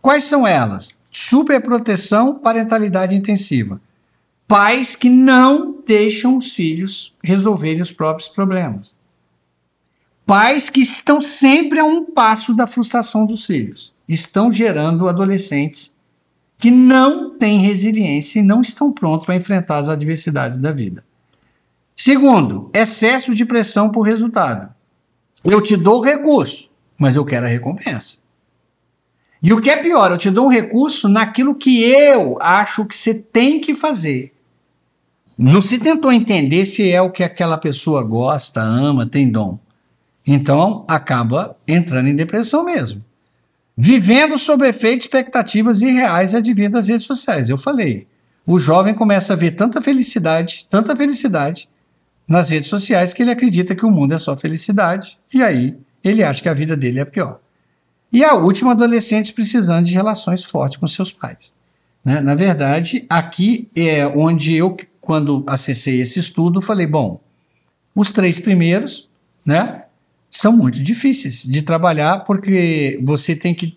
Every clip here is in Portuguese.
Quais são elas? Superproteção, parentalidade intensiva. Pais que não deixam os filhos resolverem os próprios problemas. Pais que estão sempre a um passo da frustração dos filhos. Estão gerando adolescentes que não têm resiliência e não estão prontos para enfrentar as adversidades da vida. Segundo, excesso de pressão por resultado. Eu te dou o recurso, mas eu quero a recompensa. E o que é pior, eu te dou um recurso naquilo que eu acho que você tem que fazer. Não se tentou entender se é o que aquela pessoa gosta, ama, tem dom. Então acaba entrando em depressão mesmo. Vivendo sob efeito expectativas irreais advindas das redes sociais. Eu falei. O jovem começa a ver tanta felicidade, tanta felicidade nas redes sociais que ele acredita que o mundo é só felicidade e aí ele acha que a vida dele é pior. E a última, adolescentes precisando de relações fortes com seus pais. Né? Na verdade, aqui é onde eu, quando acessei esse estudo, falei: bom, os três primeiros, né? São muito difíceis de trabalhar porque você tem que.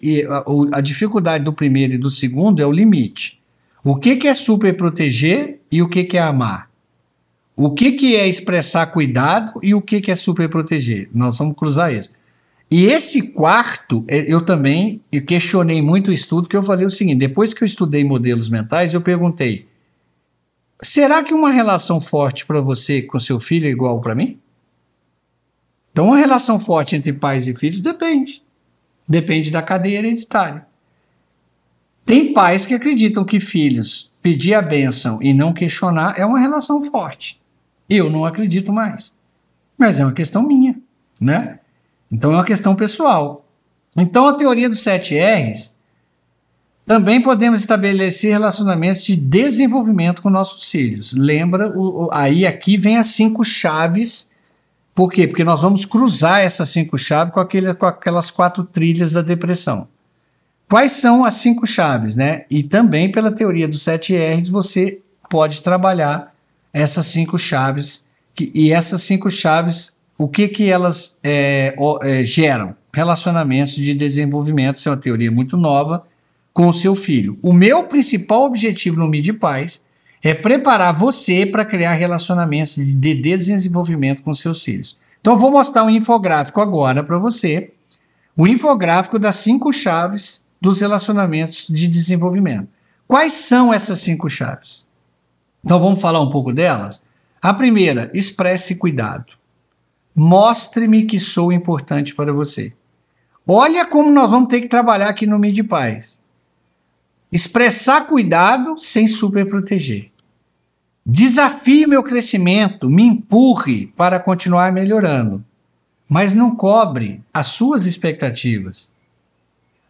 A, dificuldade do primeiro e do segundo é o limite. O que, que é super proteger e o que, que é amar? O que, que é expressar cuidado e o que, que é super proteger? Nós vamos cruzar isso. E esse quarto, é, eu também questionei muito o estudo, que eu falei o seguinte: depois que eu estudei modelos mentais, eu perguntei: será que uma relação forte para você com seu filho é igual para mim? Então, uma relação forte entre pais e filhos depende. Depende da cadeia hereditária. Tem pais que acreditam que filhos pedir a bênção e não questionar é uma relação forte. Eu não acredito mais. Mas é uma questão minha, né? Então é uma questão pessoal. Então a teoria dos sete R's também podemos estabelecer relacionamentos de desenvolvimento com nossos filhos. Lembra, o, o, aí aqui vem as cinco chaves. Por quê? Porque nós vamos cruzar essas cinco chaves com, aquele, com aquelas quatro trilhas da depressão. Quais são as cinco chaves, né? E também pela teoria dos sete R's você pode trabalhar essas cinco chaves que, e essas cinco chaves o que, que elas é, é, geram? Relacionamentos de desenvolvimento, isso é uma teoria muito nova, com o seu filho. O meu principal objetivo no Mid Paz é preparar você para criar relacionamentos de desenvolvimento com seus filhos. Então, eu vou mostrar um infográfico agora para você. O infográfico das cinco chaves dos relacionamentos de desenvolvimento. Quais são essas cinco chaves? Então, vamos falar um pouco delas? A primeira, expresse cuidado. Mostre-me que sou importante para você. Olha como nós vamos ter que trabalhar aqui no Mid Paz. Expressar cuidado sem superproteger. Desafie meu crescimento, me empurre para continuar melhorando, mas não cobre as suas expectativas.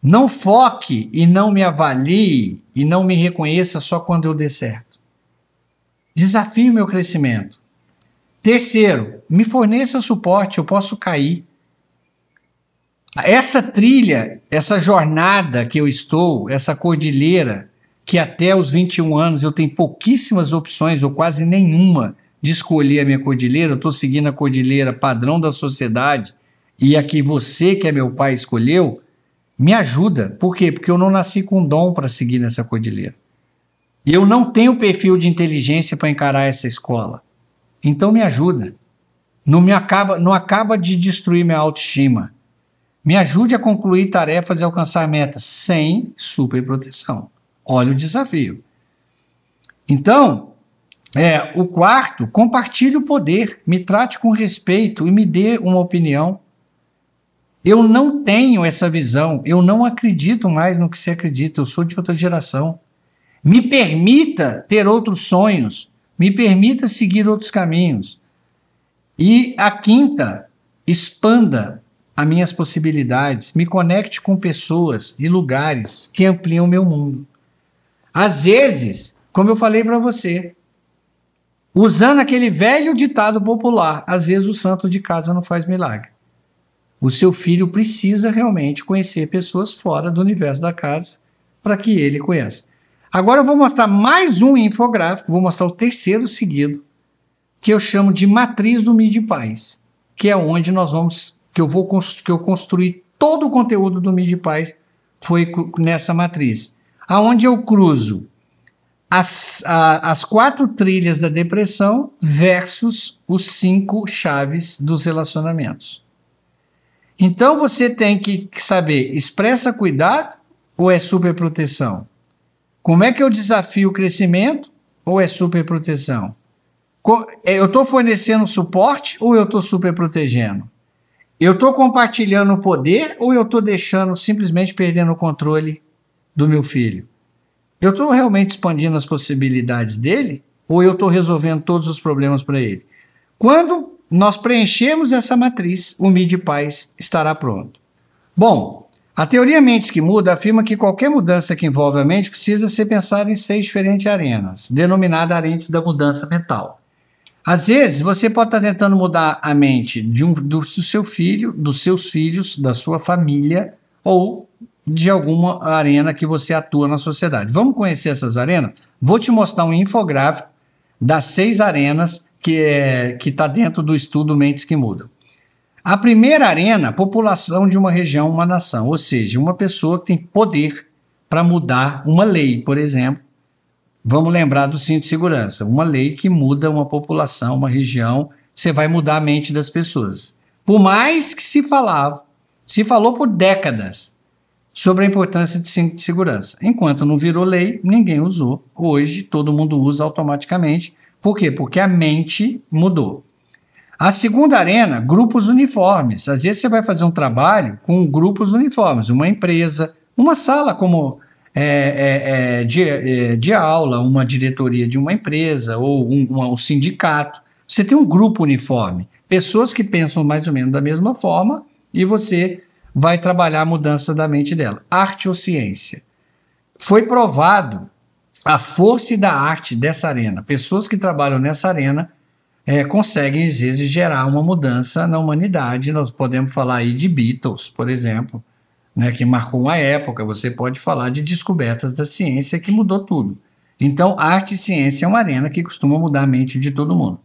Não foque e não me avalie e não me reconheça só quando eu der certo. Desafie meu crescimento. Terceiro, me forneça suporte, eu posso cair. Essa trilha, essa jornada que eu estou, essa cordilheira, que até os 21 anos eu tenho pouquíssimas opções, ou quase nenhuma, de escolher a minha cordilheira, eu estou seguindo a cordilheira padrão da sociedade, e a que você, que é meu pai, escolheu, me ajuda. Por quê? Porque eu não nasci com dom para seguir nessa cordilheira. Eu não tenho perfil de inteligência para encarar essa escola. Então me ajuda. Não me acaba, não acaba de destruir minha autoestima. Me ajude a concluir tarefas e alcançar metas sem superproteção. Olha o desafio. Então, é, o quarto, compartilhe o poder, me trate com respeito e me dê uma opinião. Eu não tenho essa visão, eu não acredito mais no que você acredita, eu sou de outra geração. Me permita ter outros sonhos, me permita seguir outros caminhos. E a quinta, expanda as minhas possibilidades, me conecte com pessoas e lugares que ampliam o meu mundo. Às vezes, como eu falei para você, usando aquele velho ditado popular, às vezes o santo de casa não faz milagre. O seu filho precisa realmente conhecer pessoas fora do universo da casa para que ele conheça. Agora eu vou mostrar mais um infográfico, vou mostrar o terceiro seguido, que eu chamo de matriz do MIDI-Paz, que é onde nós vamos, que eu vou que eu construir todo o conteúdo do MIDI-Paz foi nessa matriz, aonde eu cruzo as, a, as quatro trilhas da depressão versus os cinco chaves dos relacionamentos. Então você tem que saber, expressa cuidado ou é superproteção? Como é que eu desafio o crescimento ou é superproteção? É, eu estou fornecendo suporte ou eu estou superprotegendo? Eu estou compartilhando o poder ou eu estou deixando simplesmente perdendo o controle do meu filho? Eu estou realmente expandindo as possibilidades dele ou eu estou resolvendo todos os problemas para ele? Quando nós preenchemos essa matriz, o MIDI Paz estará pronto. Bom, a teoria Mentes que Muda afirma que qualquer mudança que envolve a mente precisa ser pensada em seis diferentes arenas, denominada arena da mudança mental. Às vezes, você pode estar tentando mudar a mente de um, do seu filho, dos seus filhos, da sua família ou de alguma arena que você atua na sociedade. Vamos conhecer essas arenas? Vou te mostrar um infográfico das seis arenas que é, está dentro do estudo Mentes que Mudam. A primeira arena, população de uma região, uma nação, ou seja, uma pessoa que tem poder para mudar uma lei, por exemplo. Vamos lembrar do cinto de segurança, uma lei que muda uma população, uma região, você vai mudar a mente das pessoas. Por mais que se falava, se falou por décadas sobre a importância de cinto de segurança. Enquanto não virou lei, ninguém usou. Hoje todo mundo usa automaticamente. Por quê? Porque a mente mudou. A segunda arena, grupos uniformes. Às vezes você vai fazer um trabalho com grupos uniformes, uma empresa, uma sala como é, é, é, de, é, de, aula, uma diretoria de uma empresa ou um, um sindicato. Você tem um grupo uniforme, pessoas que pensam mais ou menos da mesma forma e você vai trabalhar a mudança da mente dela. Arte ou ciência. Foi provado a força da arte dessa arena. Pessoas que trabalham nessa arena é, conseguem, às vezes, gerar uma mudança na humanidade. Nós podemos falar aí de Beatles, por exemplo, né, que marcou uma época. Você pode falar de descobertas da ciência que mudou tudo. Então, arte e ciência é uma arena que costuma mudar a mente de todo mundo.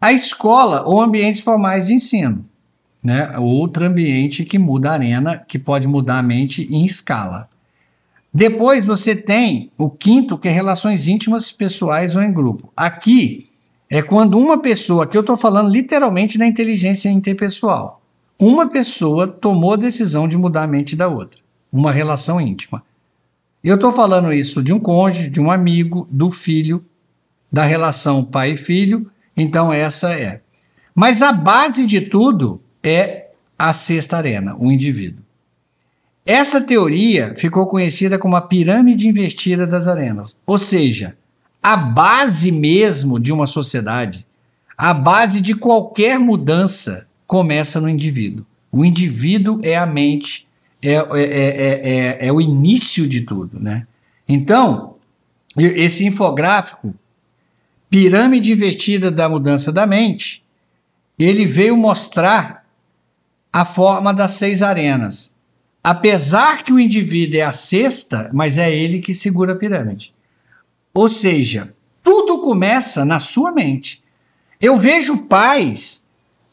A escola ou ambientes formais de ensino, né, outro ambiente que muda a arena, que pode mudar a mente em escala. Depois você tem o quinto, que é relações íntimas, pessoais ou em grupo. Aqui é quando uma pessoa, que eu estou falando literalmente da inteligência interpessoal, uma pessoa tomou a decisão de mudar a mente da outra, uma relação íntima. Eu estou falando isso de um cônjuge, de um amigo, do filho, da relação pai e filho, então essa é. Mas a base de tudo é a sexta arena, o indivíduo. Essa teoria ficou conhecida como a pirâmide invertida das arenas, ou seja, a base mesmo de uma sociedade, a base de qualquer mudança começa no indivíduo. O indivíduo é a mente, é, é, é, é, o início de tudo. Né? Então, esse infográfico, Pirâmide Invertida da Mudança da Mente, ele veio mostrar a forma das seis arenas. Apesar que o indivíduo é a sexta, mas é ele que segura a pirâmide. Ou seja, tudo começa na sua mente. Eu vejo pais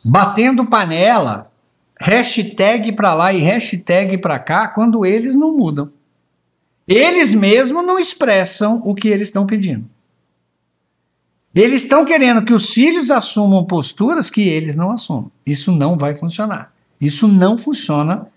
batendo panela, hashtag para lá e hashtag para cá, quando eles não mudam. Eles mesmos não expressam o que eles estão pedindo. Eles estão querendo que os filhos assumam posturas que eles não assumem. Isso não vai funcionar. Isso não funciona.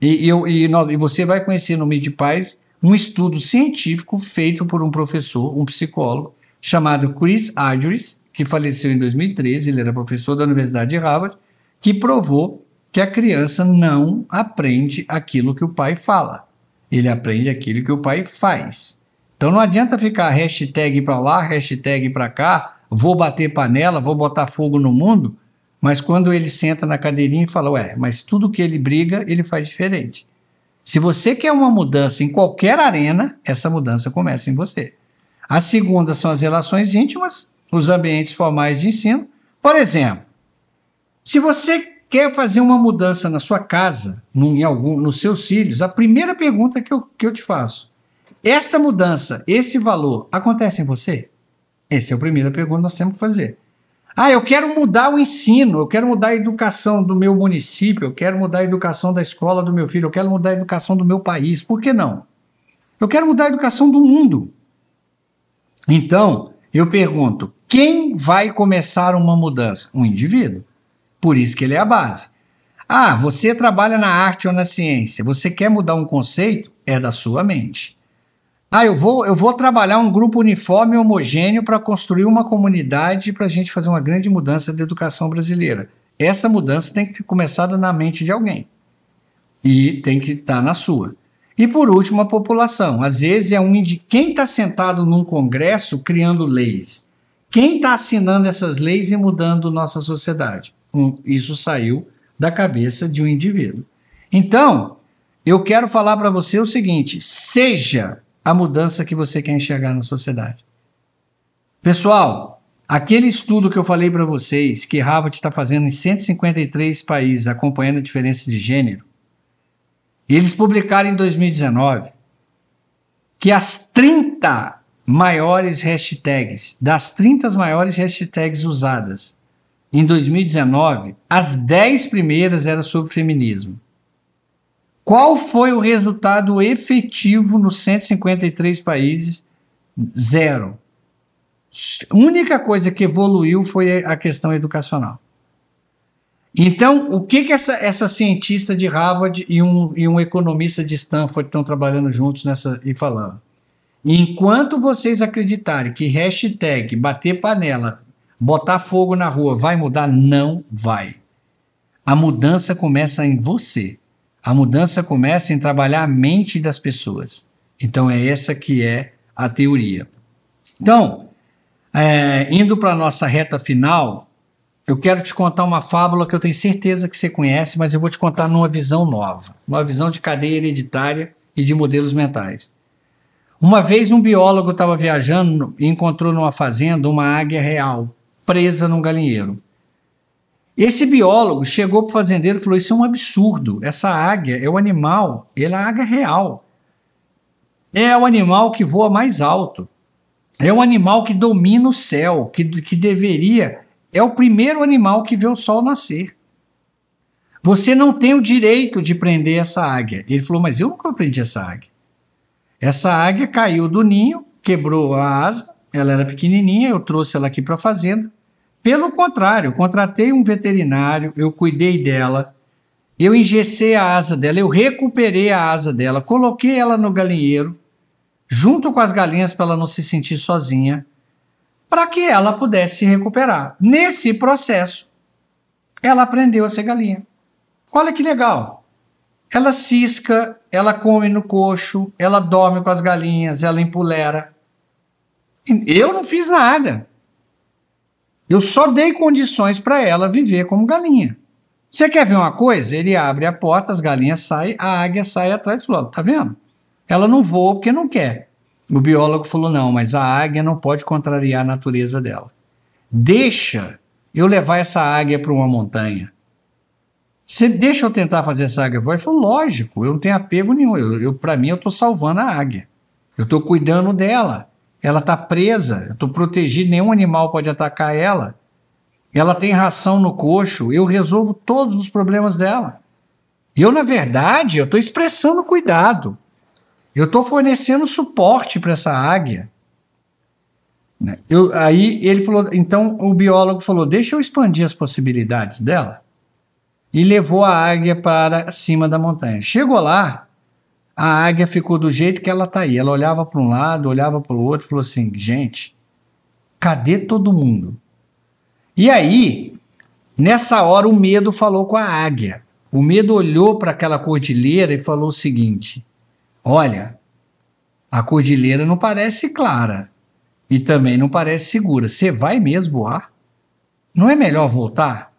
E, eu, e, e você vai conhecer no Mídia Paz um estudo científico feito por um professor, um psicólogo, chamado Chris Argyris, que faleceu em 2013, ele era professor da Universidade de Harvard, que provou que a criança não aprende aquilo que o pai fala. Ele aprende aquilo que o pai faz. Então não adianta ficar hashtag para lá, hashtag para cá, vou bater panela, vou botar fogo no mundo, mas quando ele senta na cadeirinha e fala, ué, mas tudo que ele briga, ele faz diferente. Se você quer uma mudança em qualquer arena, essa mudança começa em você. A segunda são as relações íntimas, os ambientes formais de ensino. Por exemplo, se você quer fazer uma mudança na sua casa, em algum, nos seus filhos, a primeira pergunta que eu, que eu te faço: esta mudança, esse valor, acontece em você? Essa é a primeira pergunta que nós temos que fazer. Ah, eu quero mudar o ensino, eu quero mudar a educação do meu município, eu quero mudar a educação da escola do meu filho, eu quero mudar a educação do meu país. Por que não? Eu quero mudar a educação do mundo. Então, eu pergunto: quem vai começar uma mudança? Um indivíduo. Por isso que ele é a base. Ah, você trabalha na arte ou na ciência, você quer mudar um conceito? É da sua mente. Ah, eu vou, eu vou trabalhar um grupo uniforme e homogêneo para construir uma comunidade para a gente fazer uma grande mudança da educação brasileira. Essa mudança tem que ter começado na mente de alguém e tem que estar tá na sua. E por último, a população. Às vezes é um de quem está sentado num congresso criando leis. Quem está assinando essas leis e mudando nossa sociedade? Um, isso saiu da cabeça de um indivíduo. Então, eu quero falar para você o seguinte: seja a mudança que você quer enxergar na sociedade. Pessoal, aquele estudo que eu falei para vocês, que Harvard está fazendo em 153 países, acompanhando a diferença de gênero, eles publicaram em 2019 que as 30 maiores hashtags, das 30 maiores hashtags usadas em 2019, as 10 primeiras eram sobre feminismo. Qual foi o resultado efetivo nos 153 países? Zero. A única coisa que evoluiu foi a questão educacional. Então, o que, que essa, essa cientista de Harvard e um, e um economista de Stanford estão trabalhando juntos nessa e falando? Enquanto vocês acreditarem que hashtag bater panela, botar fogo na rua vai mudar, não vai. A mudança começa em você. A mudança começa em trabalhar a mente das pessoas. Então é essa que é a teoria. Então, é, indo para a nossa reta final, eu quero te contar uma fábula que eu tenho certeza que você conhece, mas eu vou te contar numa visão nova, uma visão de cadeia hereditária e de modelos mentais. Uma vez um biólogo estava viajando e encontrou numa fazenda uma águia real, presa num galinheiro. Esse biólogo chegou para o fazendeiro e falou: Isso é um absurdo. Essa águia é o animal, ele é a águia real. É o animal que voa mais alto. É o animal que domina o céu, que, que deveria é o primeiro animal que vê o sol nascer. Você não tem o direito de prender essa águia. Ele falou, mas eu nunca prendi essa águia. Essa águia caiu do ninho, quebrou a asa, ela era pequenininha, eu trouxe ela aqui para a fazenda. Pelo contrário, contratei um veterinário, eu cuidei dela, eu engessei a asa dela, eu recuperei a asa dela, coloquei ela no galinheiro, junto com as galinhas para ela não se sentir sozinha para que ela pudesse se recuperar. Nesse processo, ela aprendeu a ser galinha. Olha que legal. Ela cisca, ela come no coxo, ela dorme com as galinhas, ela empolera. Eu não fiz nada. Eu só dei condições para ela viver como galinha. Você quer ver uma coisa? Ele abre a porta, as galinhas saem, a águia sai atrás e fala: tá vendo? Ela não voa porque não quer. O biólogo falou: não, mas a águia não pode contrariar a natureza dela. Deixa eu levar essa águia para uma montanha. Você deixa eu tentar fazer essa águia voar? Ele falou: lógico, eu não tenho apego nenhum. Eu, eu para mim, eu estou salvando a águia. Eu estou cuidando dela. Ela está presa, estou protegido, nenhum animal pode atacar ela. Ela tem ração no coxo, eu resolvo todos os problemas dela. Eu, na verdade, eu estou expressando cuidado. Eu estou fornecendo suporte para essa águia. Né? Eu, aí ele falou, então o biólogo falou, deixa eu expandir as possibilidades dela. E levou a águia para cima da montanha. Chegou lá, a águia ficou do jeito que ela está aí. Ela olhava para um lado, olhava para o outro, falou assim: gente, cadê todo mundo? E aí, nessa hora, o medo falou com a águia. O medo olhou para aquela cordilheira e falou o seguinte: Olha, a cordilheira não parece clara e também não parece segura. Você vai mesmo voar? Não é melhor voltar?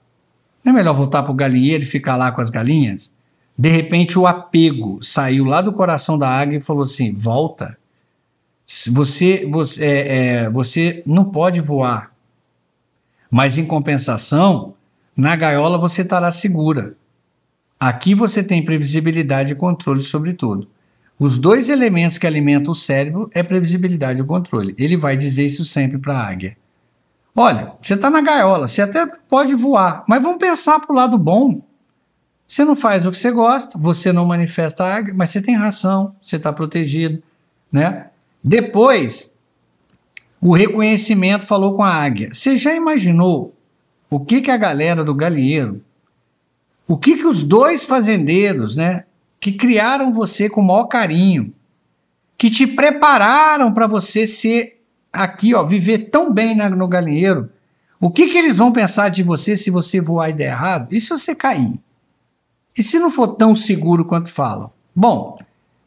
Não é melhor voltar para o galinheiro e ficar lá com as galinhas? De repente o apego saiu lá do coração da águia e falou assim: volta. Você, você, é, é, você não pode voar, mas em compensação, na gaiola você estará segura. Aqui você tem previsibilidade e controle sobre tudo. Os dois elementos que alimentam o cérebro é previsibilidade e controle. Ele vai dizer isso sempre para a águia. Olha, você está na gaiola, você até pode voar, mas vamos pensar para o lado bom. Você não faz o que você gosta, você não manifesta a águia, mas você tem ração, você está protegido, né? Depois, o reconhecimento falou com a águia. Você já imaginou o que, que a galera do galinheiro, o que, que os dois fazendeiros, né, que criaram você com o maior carinho, que te prepararam para você ser aqui, ó, viver tão bem na, no galinheiro, o que, que eles vão pensar de você se você voar e der errado? E se você cair? E se não for tão seguro quanto falam? Bom,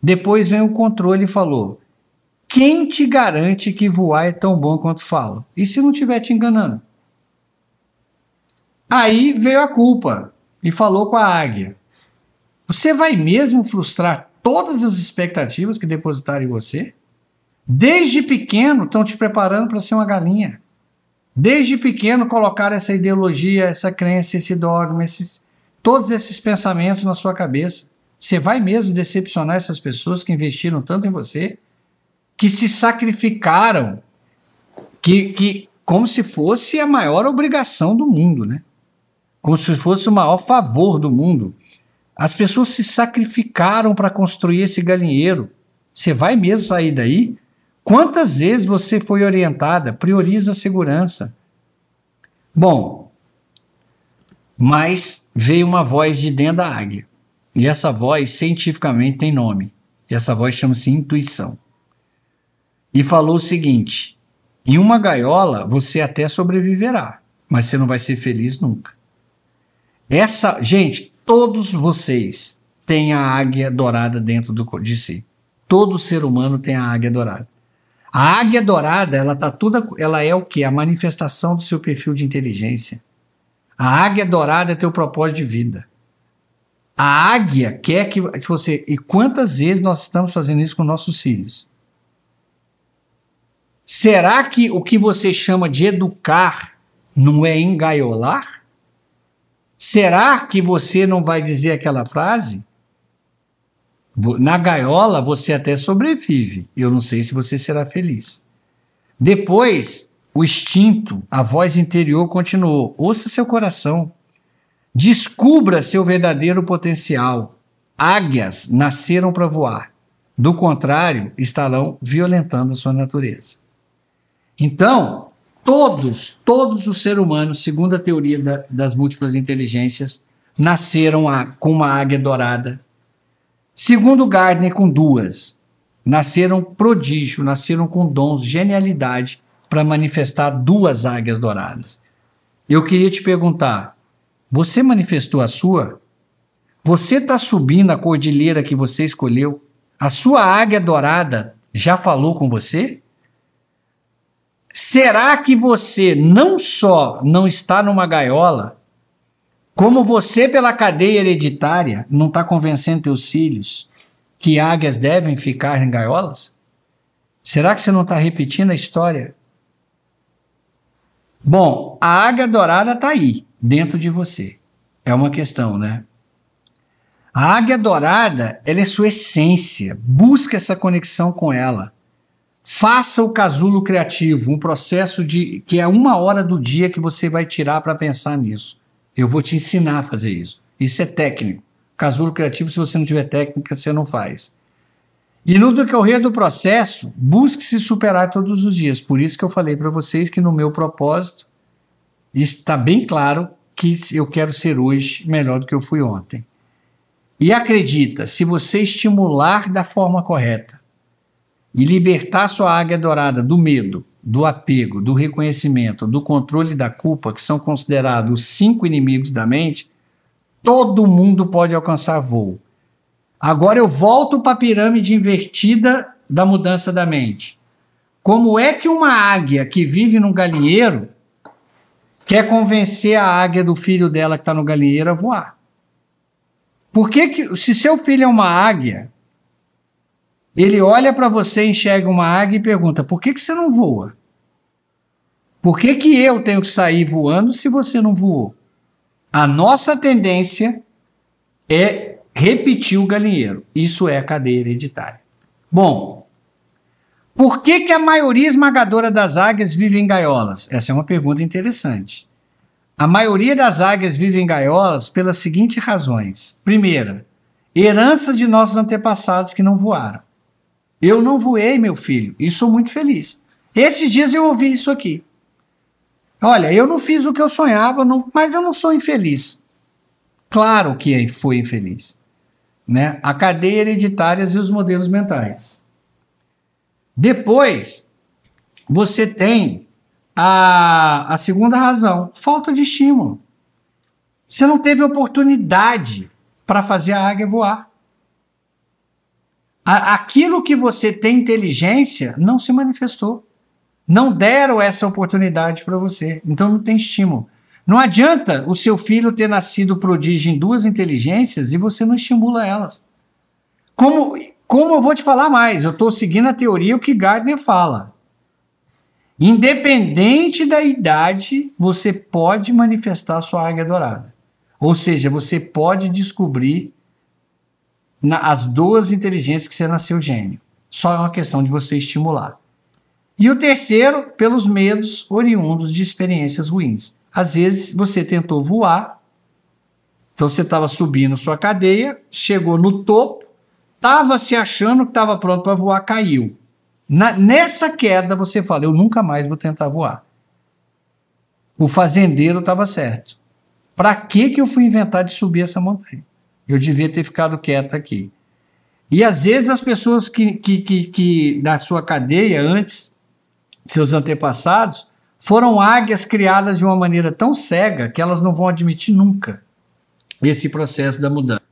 depois vem o controle e falou: quem te garante que voar é tão bom quanto falam? E se não estiver te enganando? Aí veio a culpa e falou com a águia: Você vai mesmo frustrar todas as expectativas que depositaram em você? Desde pequeno estão te preparando para ser uma galinha. Desde pequeno colocaram essa ideologia, essa crença, esse dogma, esses, todos esses pensamentos na sua cabeça. Você vai mesmo decepcionar essas pessoas que investiram tanto em você, que se sacrificaram, que, que como se fosse a maior obrigação do mundo, né? Como se fosse o maior favor do mundo. As pessoas se sacrificaram para construir esse galinheiro. Você vai mesmo sair daí Quantas vezes você foi orientada? Prioriza a segurança. Bom, mas veio uma voz de dentro da águia. E essa voz cientificamente tem nome. E essa voz chama-se intuição. E falou o seguinte: em uma gaiola você até sobreviverá, mas você não vai ser feliz nunca. Essa, gente, todos vocês têm a águia dourada dentro do, de si. Todo ser humano tem a águia dourada. A águia dourada, ela tá toda, ela é o que? A manifestação do seu perfil de inteligência. A águia dourada é teu propósito de vida. A águia quer que você. E quantas vezes nós estamos fazendo isso com nossos filhos? Será que o que você chama de educar não é engaiolar? Será que você não vai dizer aquela frase? Na gaiola você até sobrevive. Eu não sei se você será feliz. Depois, o instinto, a voz interior continuou. Ouça seu coração. Descubra seu verdadeiro potencial. Águias nasceram para voar. Do contrário, estarão violentando a sua natureza. Então, todos, todos os seres humanos, segundo a teoria da, das múltiplas inteligências, nasceram a, com uma águia dourada Segundo Gardner, com duas, nasceram prodígio, nasceram com dons, genialidade para manifestar duas águias douradas. Eu queria te perguntar: você manifestou a sua? Você está subindo a cordilheira que você escolheu? A sua águia dourada já falou com você? Será que você não só não está numa gaiola, como você, pela cadeia hereditária, não está convencendo teus filhos que águias devem ficar em gaiolas? Será que você não está repetindo a história? Bom, a águia dourada está aí, dentro de você. É uma questão, né? A águia dourada, ela é sua essência. Busca essa conexão com ela. Faça o casulo criativo, um processo de que é uma hora do dia que você vai tirar para pensar nisso. Eu vou te ensinar a fazer isso. Isso é técnico. Casulo criativo, se você não tiver técnica, você não faz. E no decorrer do processo, busque se superar todos os dias. Por isso que eu falei para vocês que no meu propósito está bem claro que eu quero ser hoje melhor do que eu fui ontem. E acredita, se você estimular da forma correta e libertar sua águia dourada do medo, do apego, do reconhecimento, do controle da culpa, que são considerados os cinco inimigos da mente, todo mundo pode alcançar voo. Agora eu volto para a pirâmide invertida da mudança da mente. Como é que uma águia que vive num galinheiro quer convencer a águia do filho dela que está no galinheiro a voar? Por que, que se seu filho é uma águia, ele olha para você, enxerga uma águia e pergunta: por que, que você não voa? Por que, que eu tenho que sair voando se você não voou? A nossa tendência é repetiu o galinheiro. Isso é cadeia hereditária. Bom, por que, que a maioria esmagadora das águias vive em gaiolas? Essa é uma pergunta interessante. A maioria das águias vive em gaiolas pelas seguintes razões. Primeira, herança de nossos antepassados que não voaram. Eu não voei, meu filho, e sou muito feliz. Esses dias eu ouvi isso aqui. Olha, eu não fiz o que eu sonhava, não, mas eu não sou infeliz. Claro que foi infeliz. Né? A cadeia hereditária e os modelos mentais. Depois, você tem a, a segunda razão: falta de estímulo. Você não teve oportunidade para fazer a águia voar. A, aquilo que você tem inteligência não se manifestou. Não deram essa oportunidade para você. Então não tem estímulo. Não adianta o seu filho ter nascido prodígio em duas inteligências e você não estimula elas. Como, como eu vou te falar mais, eu estou seguindo a teoria o que Gardner fala. Independente da idade, você pode manifestar sua águia dourada. Ou seja, você pode descobrir na, as duas inteligências que você nasceu gênio. Só é uma questão de você estimular. E o terceiro, pelos medos oriundos de experiências ruins. Às vezes você tentou voar, então você estava subindo sua cadeia, chegou no topo, estava se achando que estava pronto para voar, caiu. Na, nessa queda você fala: Eu nunca mais vou tentar voar. O fazendeiro estava certo. Para que, que eu fui inventar de subir essa montanha? Eu devia ter ficado quieto aqui. E às vezes as pessoas que, que, que, que da sua cadeia antes seus antepassados, foram águias criadas de uma maneira tão cega que elas não vão admitir nunca esse processo da mudança.